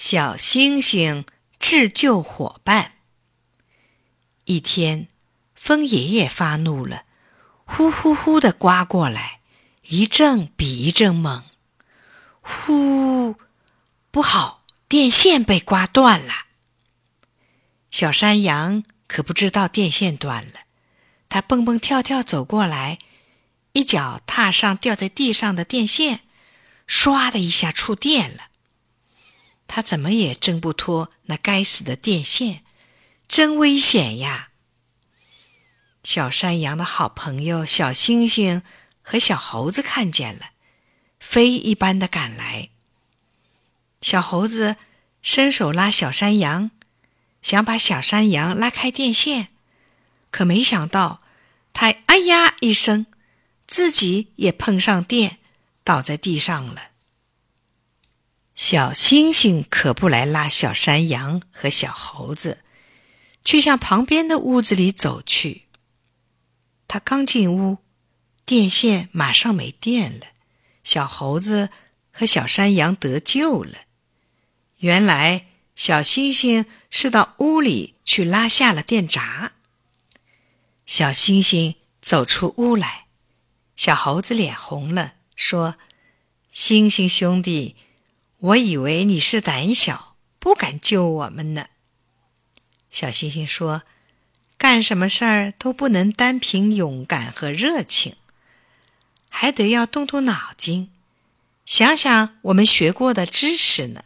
小星星自救伙伴。一天，风爷爷发怒了，呼呼呼的刮过来，一阵比一阵猛。呼，不好，电线被刮断了。小山羊可不知道电线断了，它蹦蹦跳跳走过来，一脚踏上掉在地上的电线，唰的一下触电了。他怎么也挣不脱那该死的电线，真危险呀！小山羊的好朋友小星星和小猴子看见了，飞一般的赶来。小猴子伸手拉小山羊，想把小山羊拉开电线，可没想到，他“哎呀”一声，自己也碰上电，倒在地上了。小星星可不来拉小山羊和小猴子，却向旁边的屋子里走去。他刚进屋，电线马上没电了，小猴子和小山羊得救了。原来小星星是到屋里去拉下了电闸。小星星走出屋来，小猴子脸红了，说：“星星兄弟。”我以为你是胆小，不敢救我们呢。小星星说：“干什么事儿都不能单凭勇敢和热情，还得要动动脑筋，想想我们学过的知识呢。”